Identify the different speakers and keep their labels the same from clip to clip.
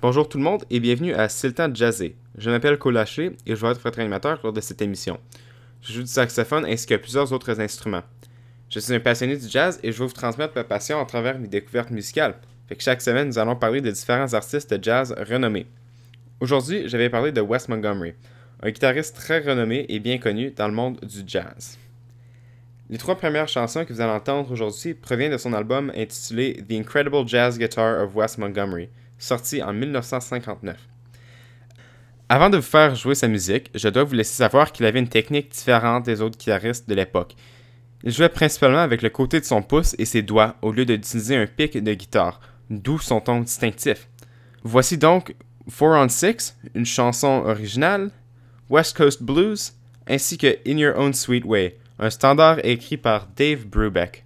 Speaker 1: Bonjour tout le monde et bienvenue à C'est le. Je m'appelle Colaché et je vais être votre animateur lors de cette émission. Je joue du saxophone ainsi que plusieurs autres instruments. Je suis un passionné du jazz et je vais vous transmettre ma passion à travers mes découvertes musicales. Chaque semaine, nous allons parler de différents artistes de jazz renommés. Aujourd'hui, je vais parler de Wes Montgomery, un guitariste très renommé et bien connu dans le monde du jazz. Les trois premières chansons que vous allez entendre aujourd'hui proviennent de son album intitulé The Incredible Jazz Guitar of Wes Montgomery, sorti en 1959. Avant de vous faire jouer sa musique, je dois vous laisser savoir qu'il avait une technique différente des autres guitaristes de l'époque. Il jouait principalement avec le côté de son pouce et ses doigts au lieu d'utiliser un pic de guitare, d'où son ton distinctif. Voici donc Four on Six, une chanson originale, West Coast Blues, ainsi que In Your Own Sweet Way, un standard écrit par Dave Brubeck.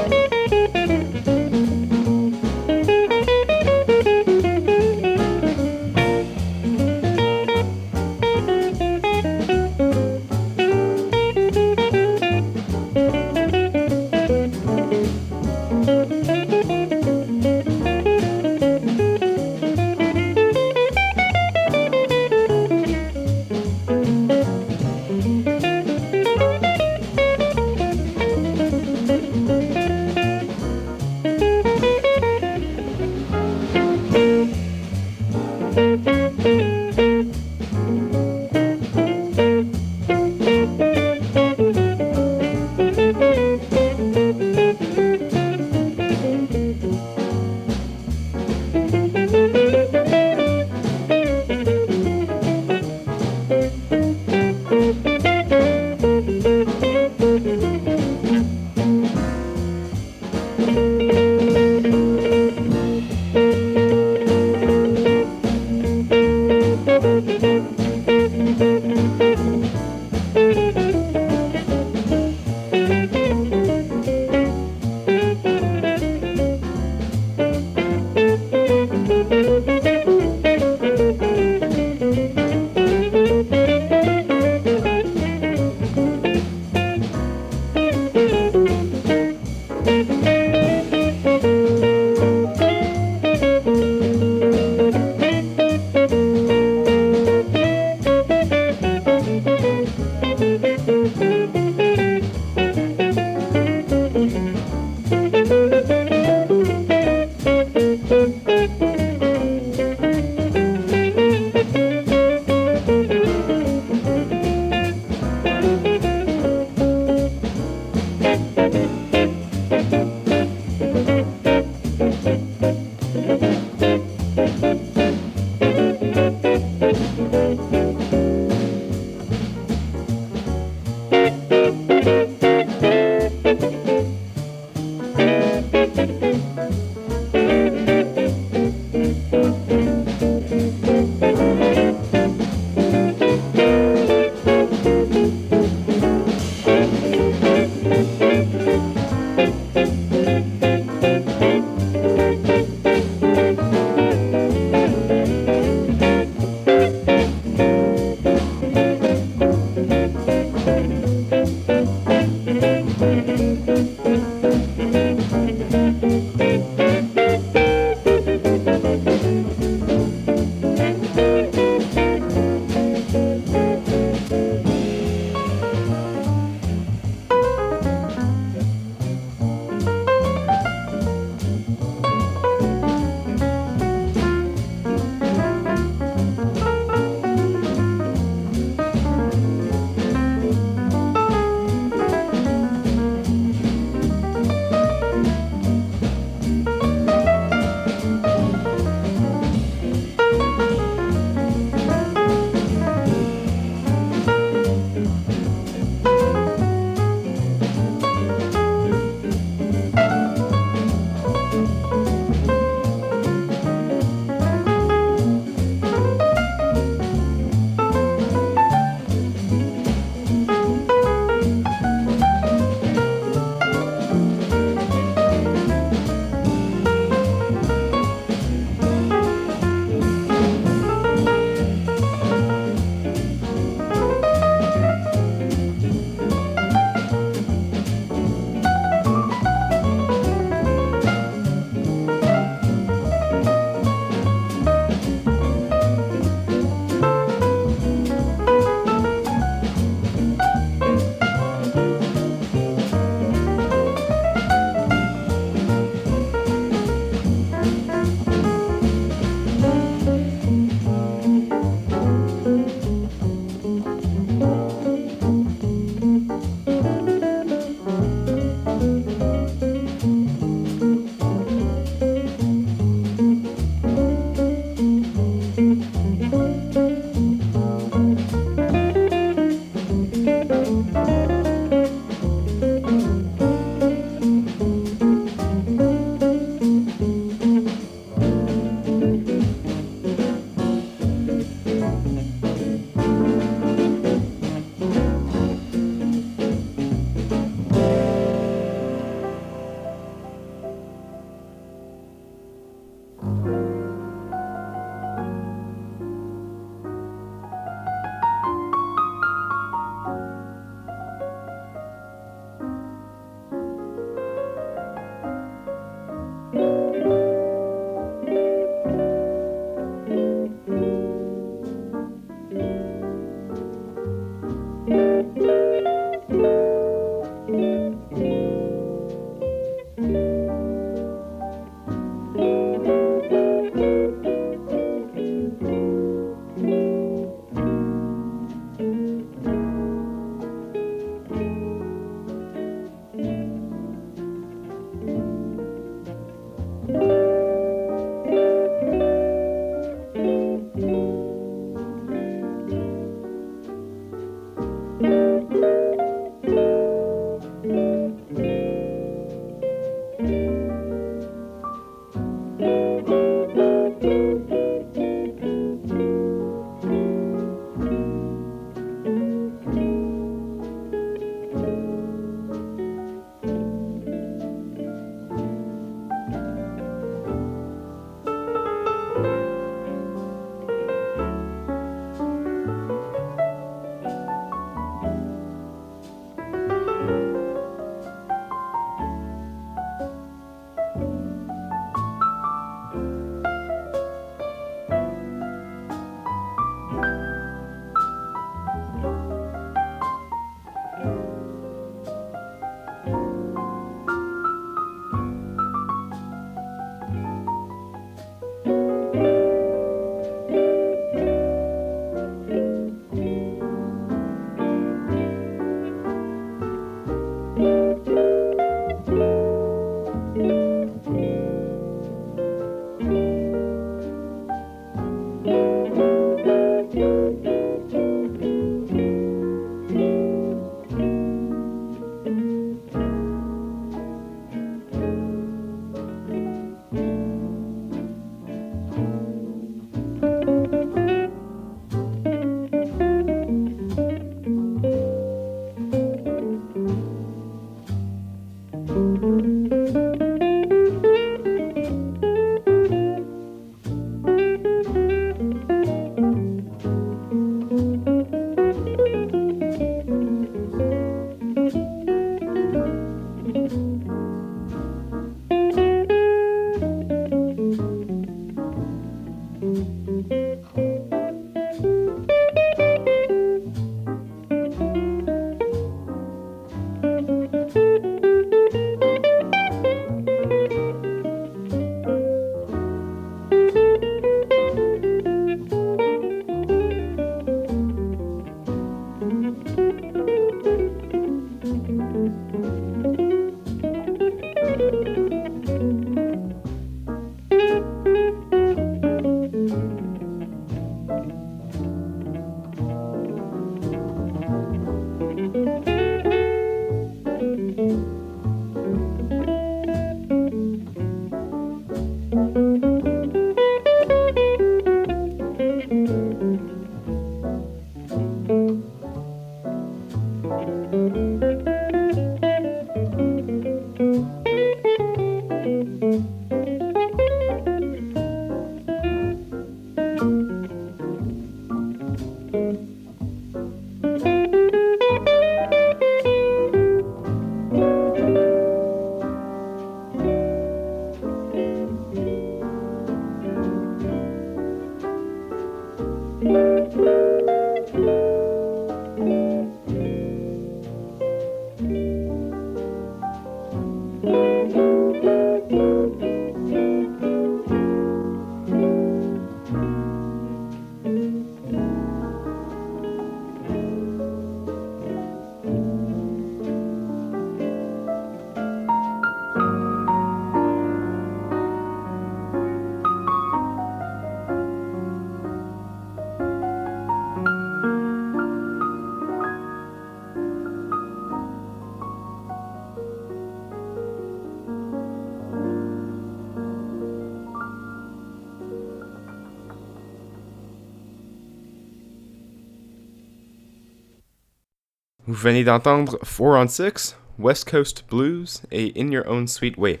Speaker 1: Venez d'entendre 4 on 6, West Coast Blues et In Your Own Sweet Way.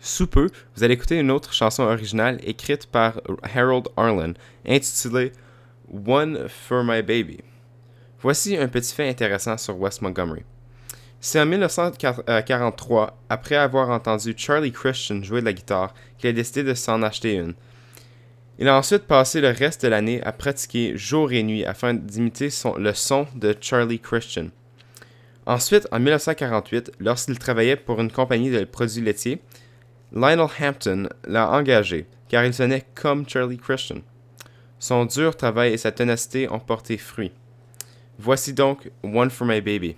Speaker 1: Sous peu, vous allez écouter une autre chanson originale écrite par Harold Arlen, intitulée One for My Baby. Voici un petit fait intéressant sur Wes Montgomery. C'est en 1943, après avoir entendu Charlie Christian jouer de la guitare, qu'il a décidé de s'en acheter une. Il a ensuite passé le reste de l'année à pratiquer jour et nuit afin d'imiter le son de Charlie Christian. Ensuite, en 1948, lorsqu'il travaillait pour une compagnie de produits laitiers, Lionel Hampton l'a engagé, car il sonnait comme Charlie Christian. Son dur travail et sa ténacité ont porté fruit. Voici donc One for My Baby.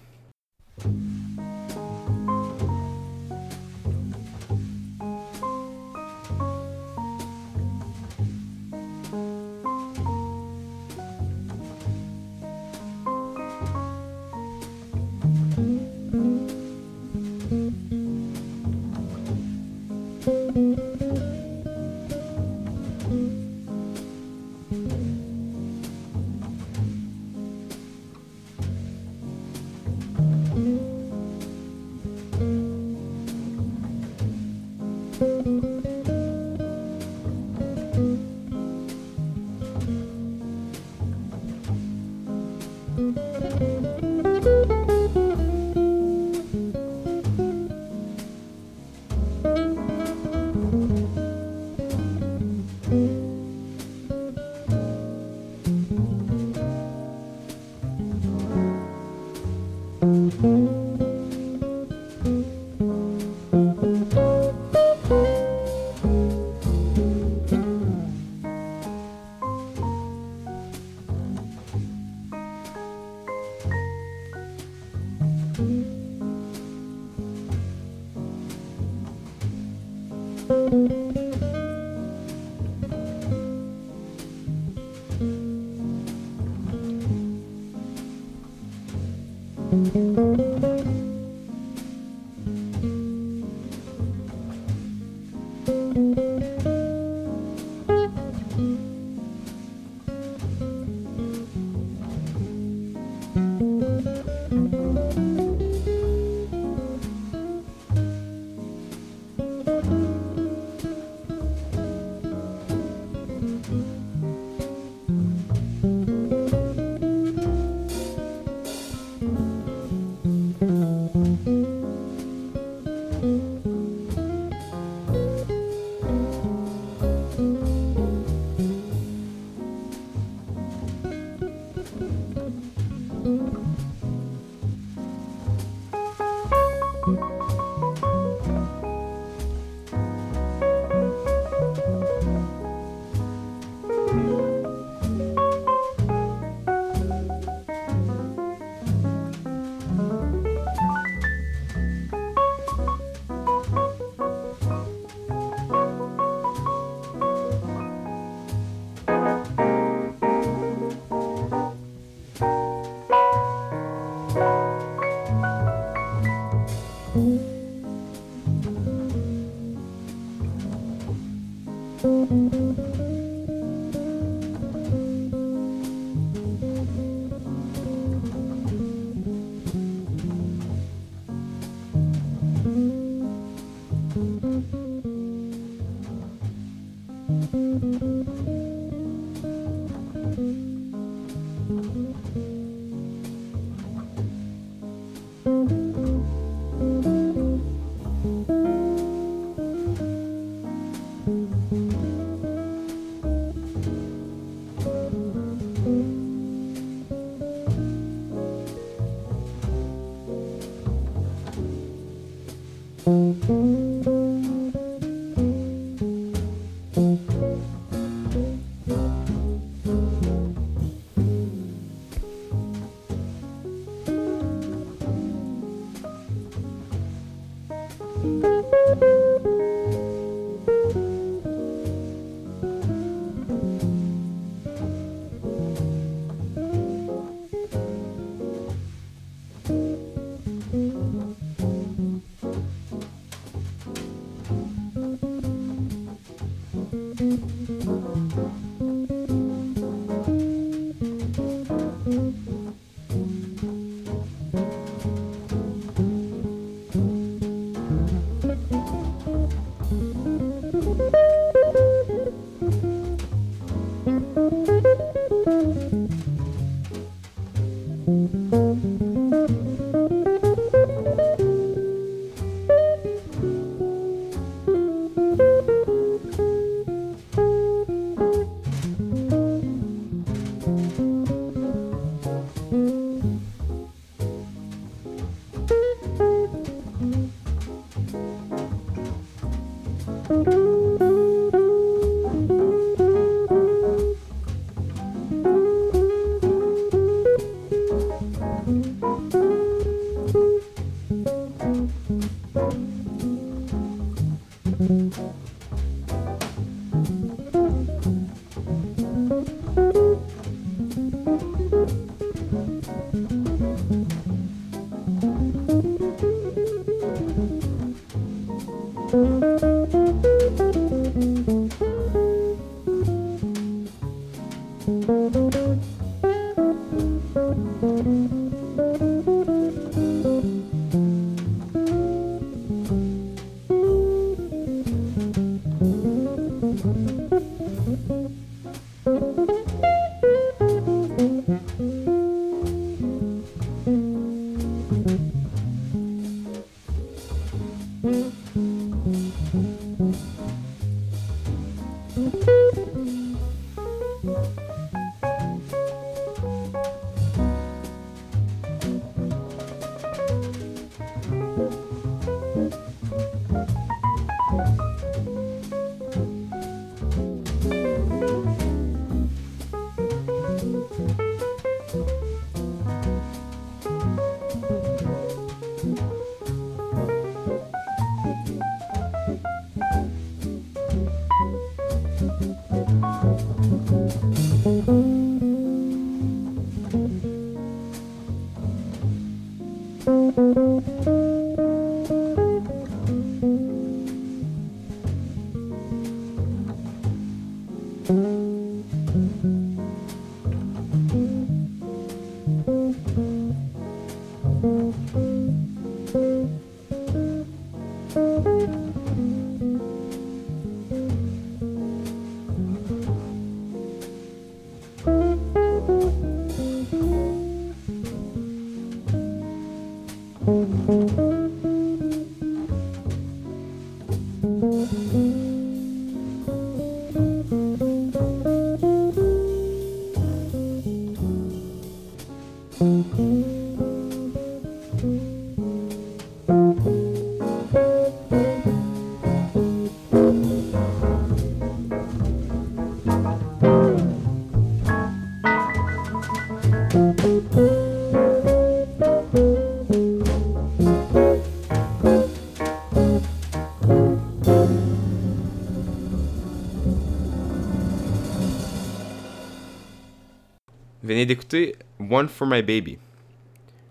Speaker 1: Venez d'écouter One for My Baby.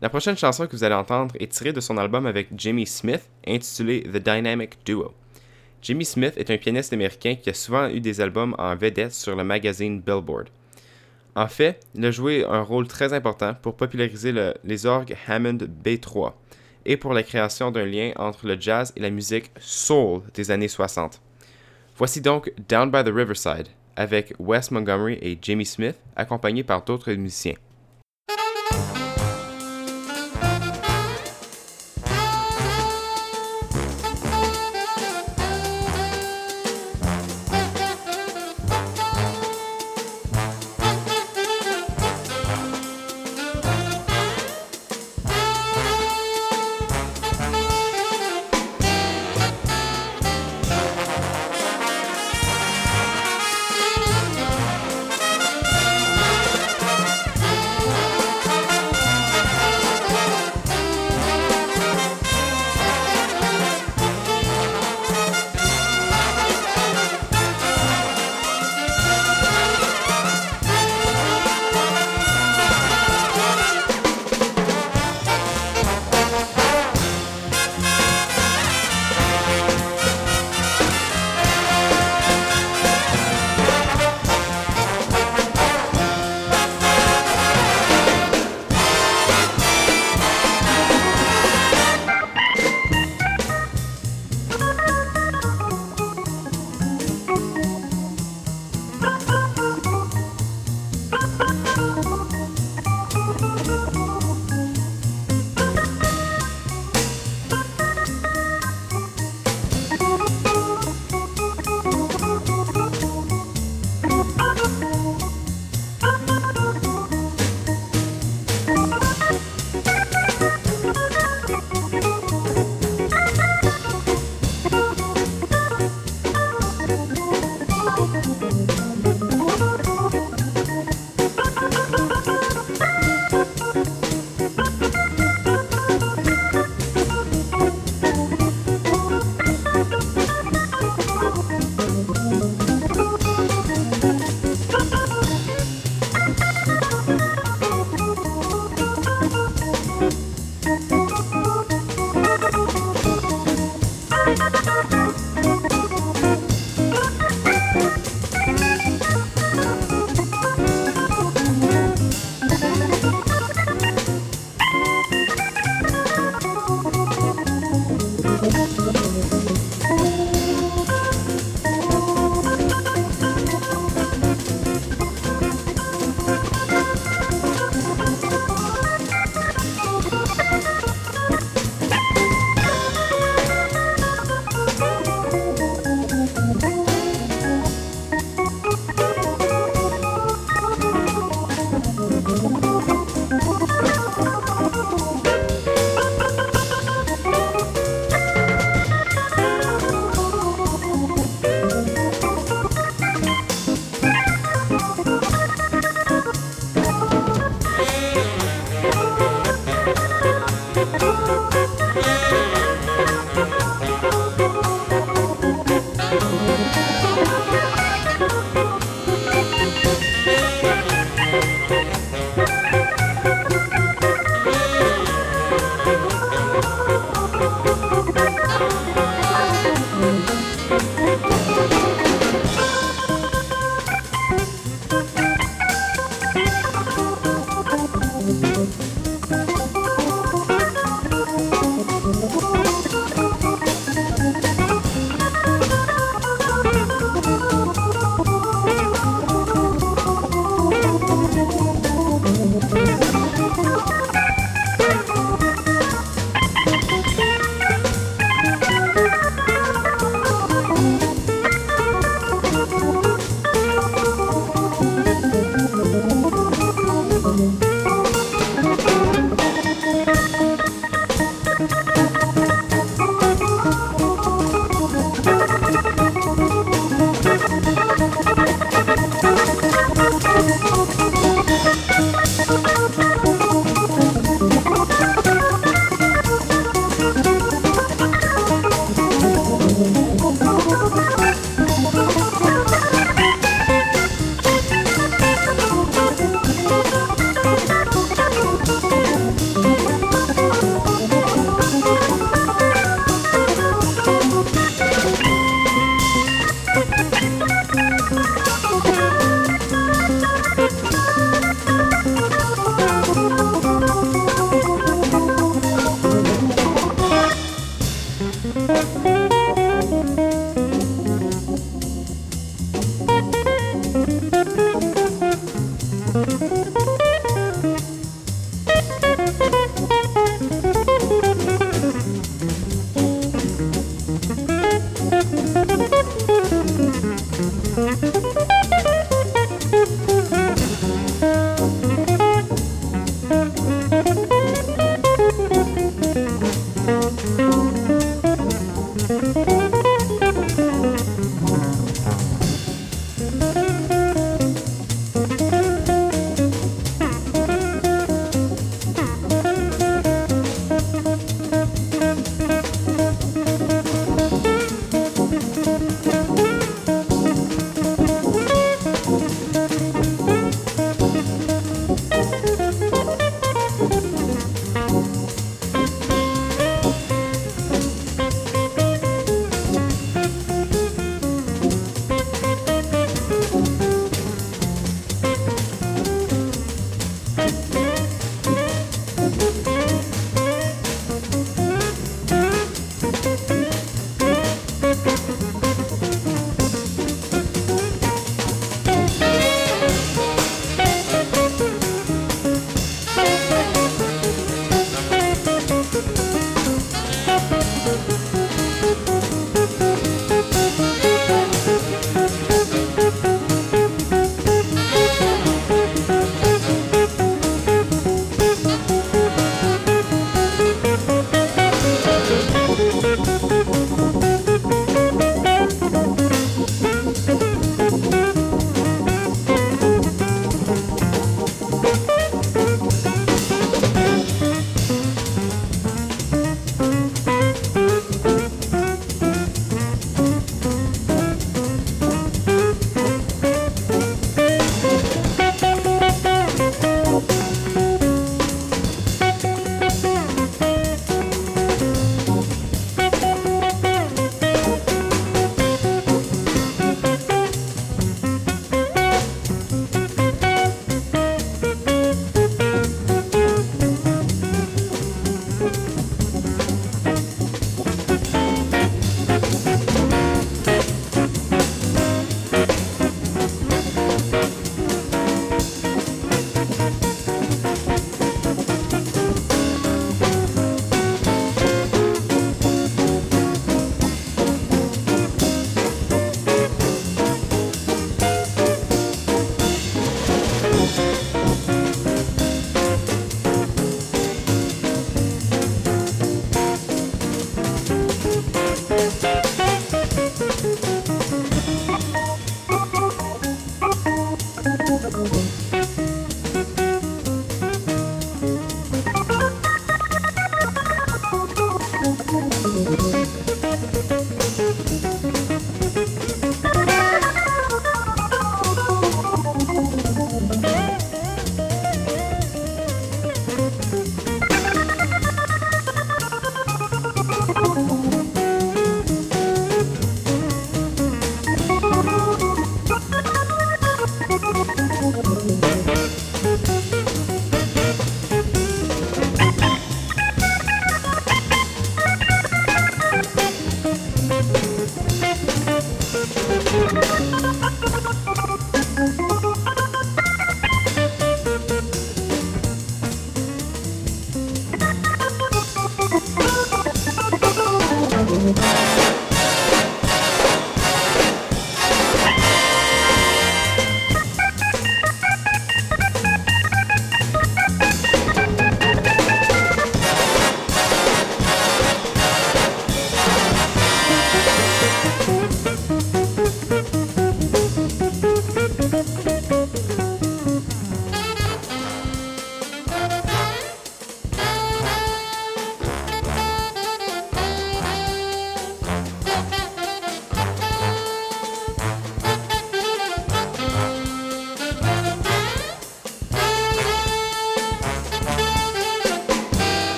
Speaker 1: La prochaine chanson que vous allez entendre est tirée de son album avec Jimmy Smith, intitulé The Dynamic Duo. Jimmy Smith est un pianiste américain qui a souvent eu des albums en vedette sur le magazine Billboard. En fait, il a joué un rôle très important pour populariser les orgues Hammond B3 et pour la création d'un lien entre le jazz et la musique soul des années 60. Voici donc Down by the Riverside, avec Wes Montgomery et Jimmy Smith, accompagnés par d'autres musiciens.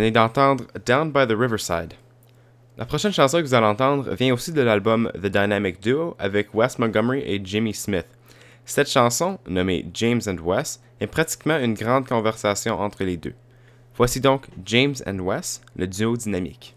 Speaker 1: Venez d'entendre Down by the Riverside. La prochaine chanson que vous allez entendre vient aussi de l'album The Dynamic Duo avec Wes Montgomery et Jimmy Smith. Cette chanson, nommée James and Wes, est pratiquement une grande conversation entre les deux. Voici donc James and Wes, le duo dynamique.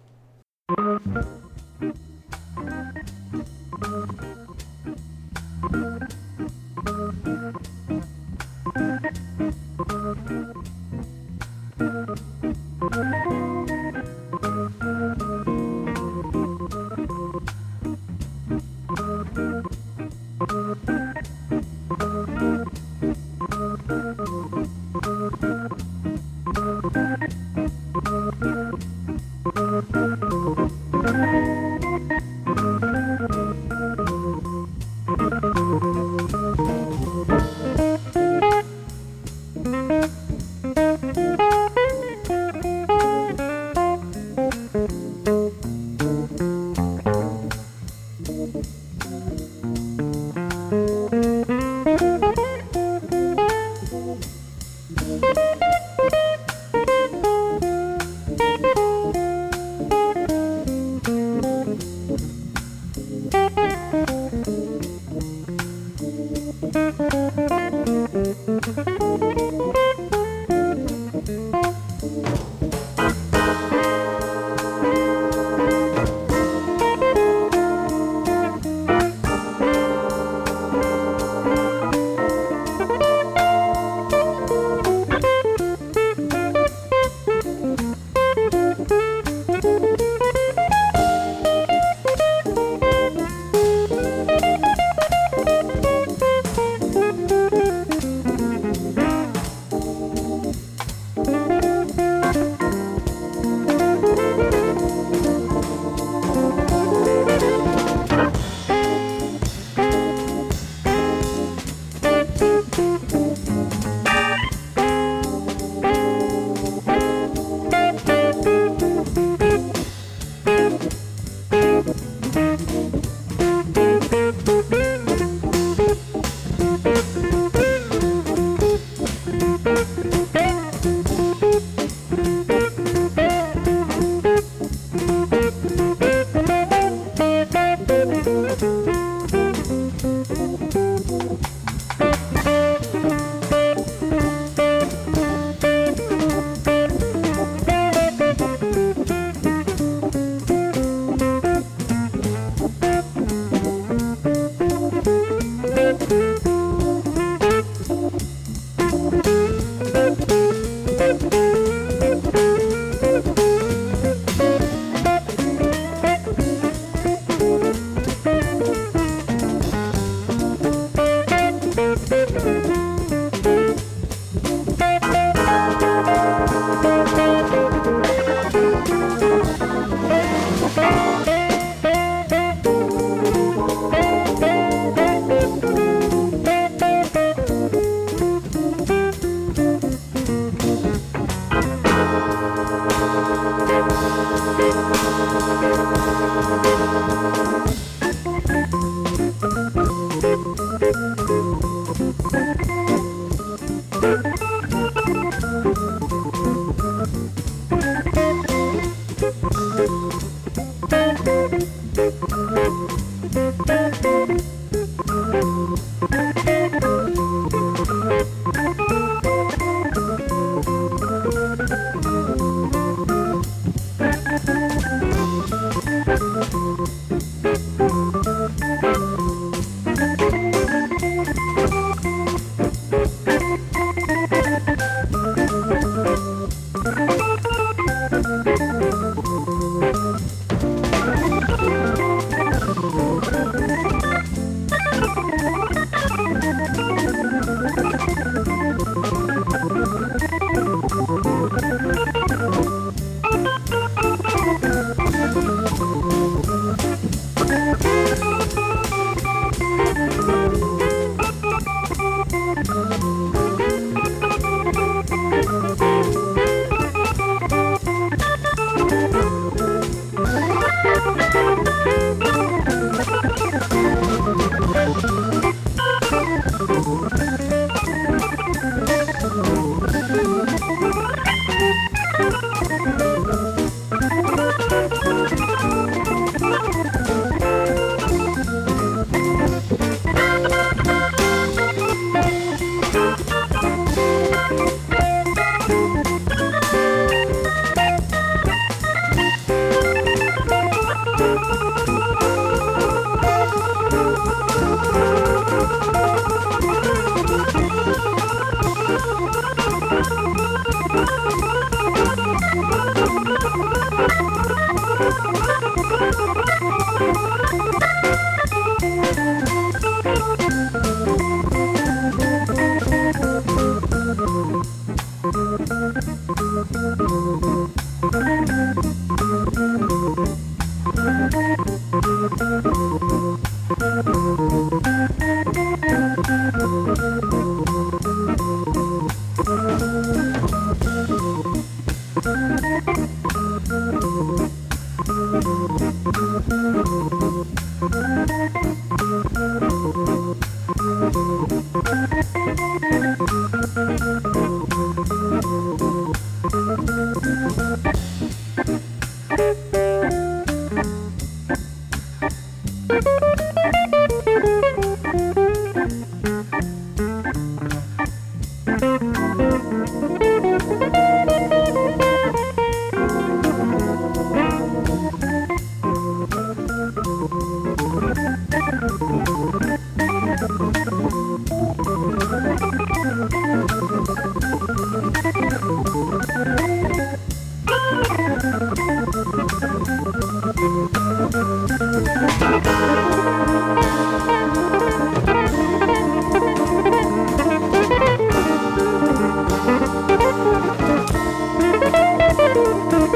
Speaker 1: Thank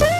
Speaker 1: you.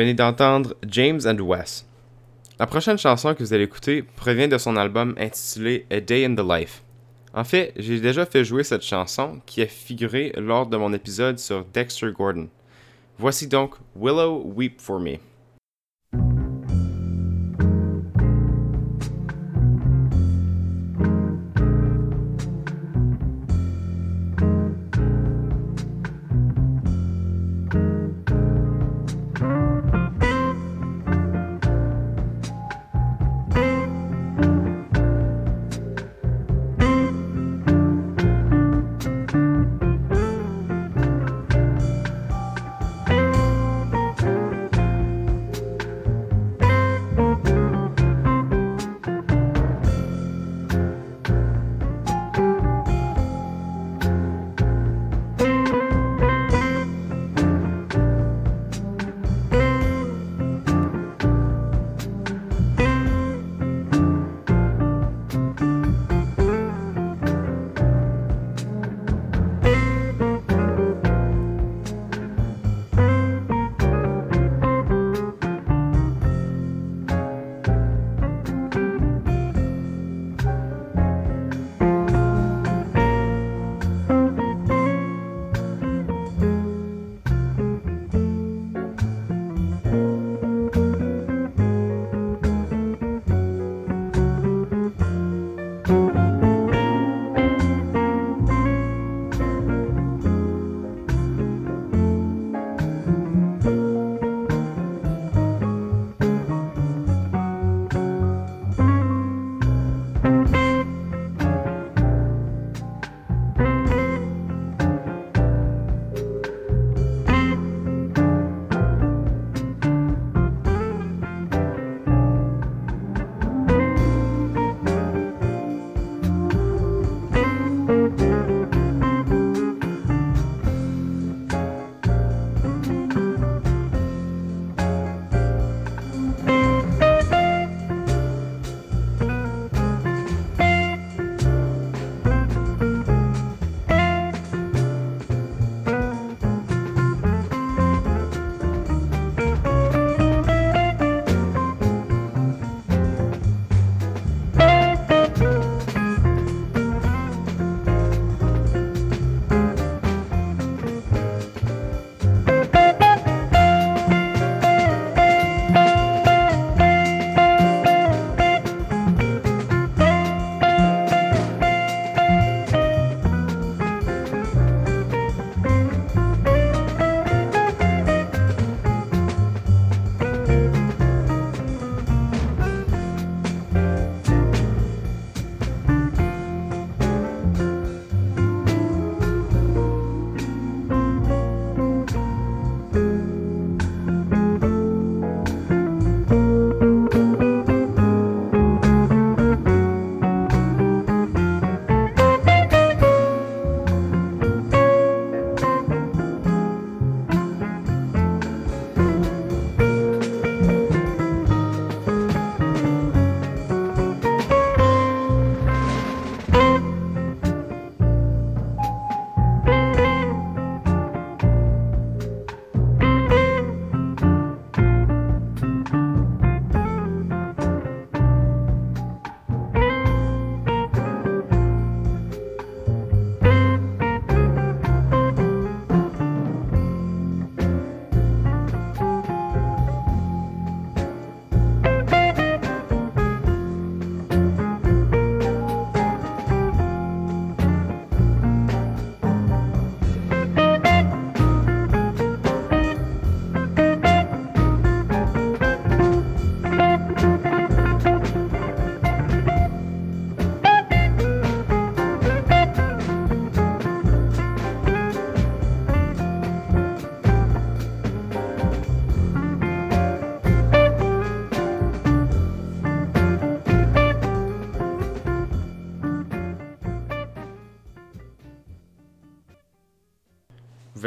Speaker 1: Venez d'entendre James and Wes. La prochaine chanson que vous allez écouter provient de son album intitulé A Day in the Life. En fait, j'ai déjà fait jouer cette chanson qui a figuré lors de mon épisode sur Dexter Gordon. Voici donc Willow Weep for Me.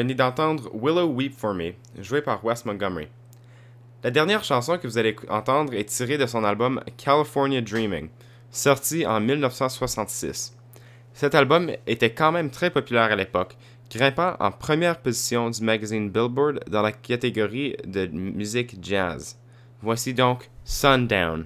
Speaker 1: Venez d'entendre Willow Weep for Me, joué par Wes Montgomery. La dernière chanson que vous allez entendre est tirée de son album California Dreaming, sorti en 1966. Cet album était quand même très populaire à l'époque, grimpant en première position du magazine Billboard dans la catégorie de musique jazz. Voici donc Sundown.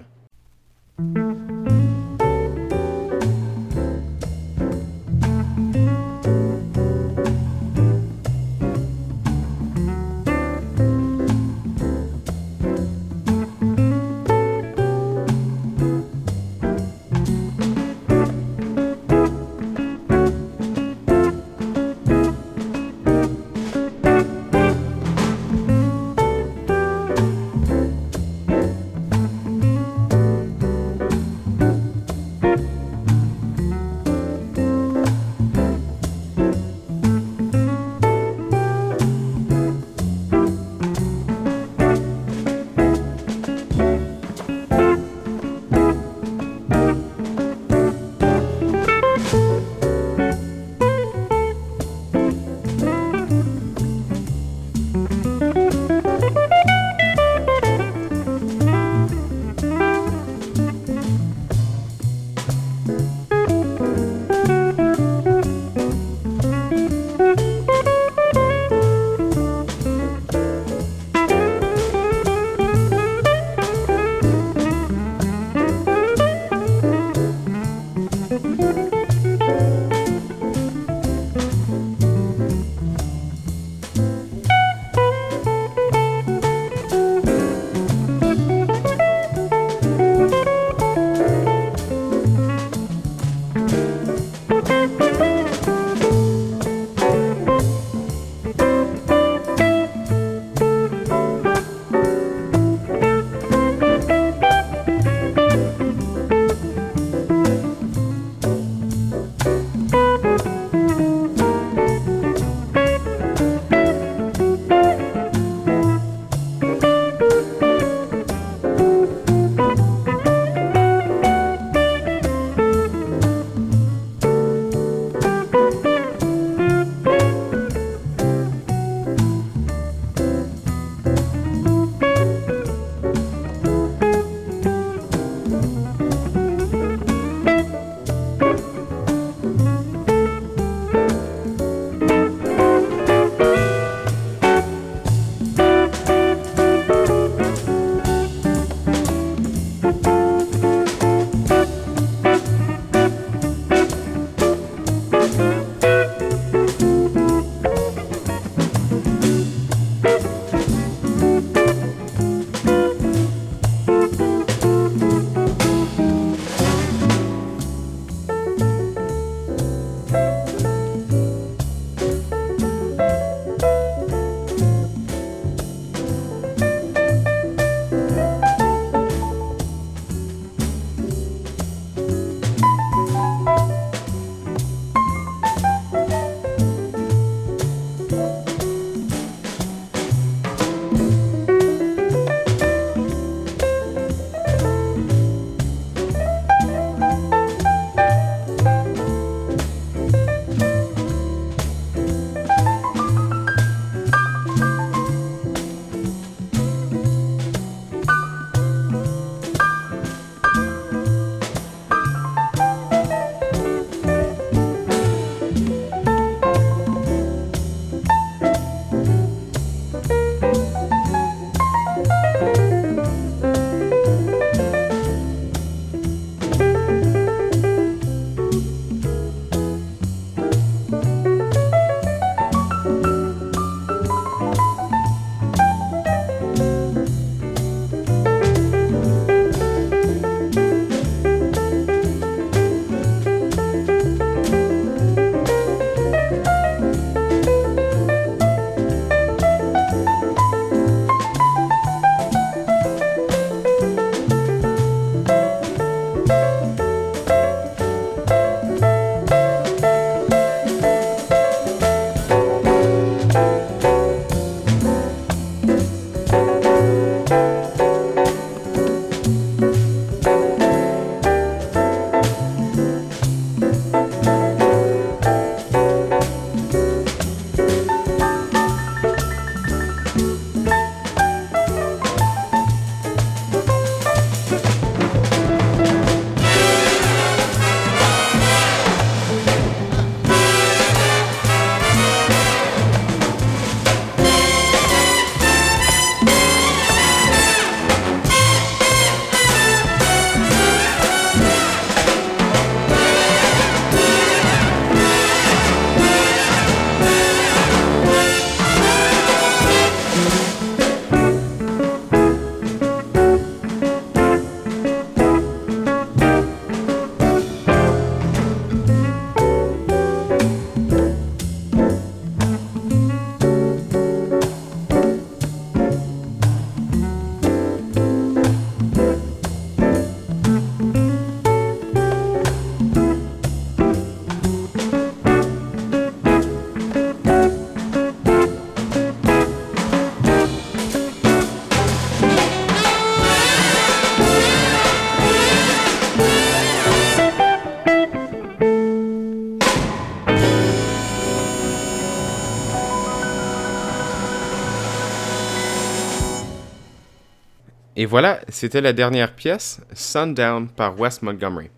Speaker 1: Et voilà, c'était la dernière pièce, Sundown par Wes Montgomery.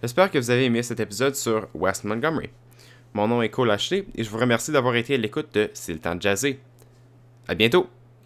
Speaker 1: J'espère que vous avez aimé cet épisode sur Wes Montgomery. Mon nom est Cole Ashley et je vous remercie d'avoir été à l'écoute de C'est le temps de jazzer. À bientôt!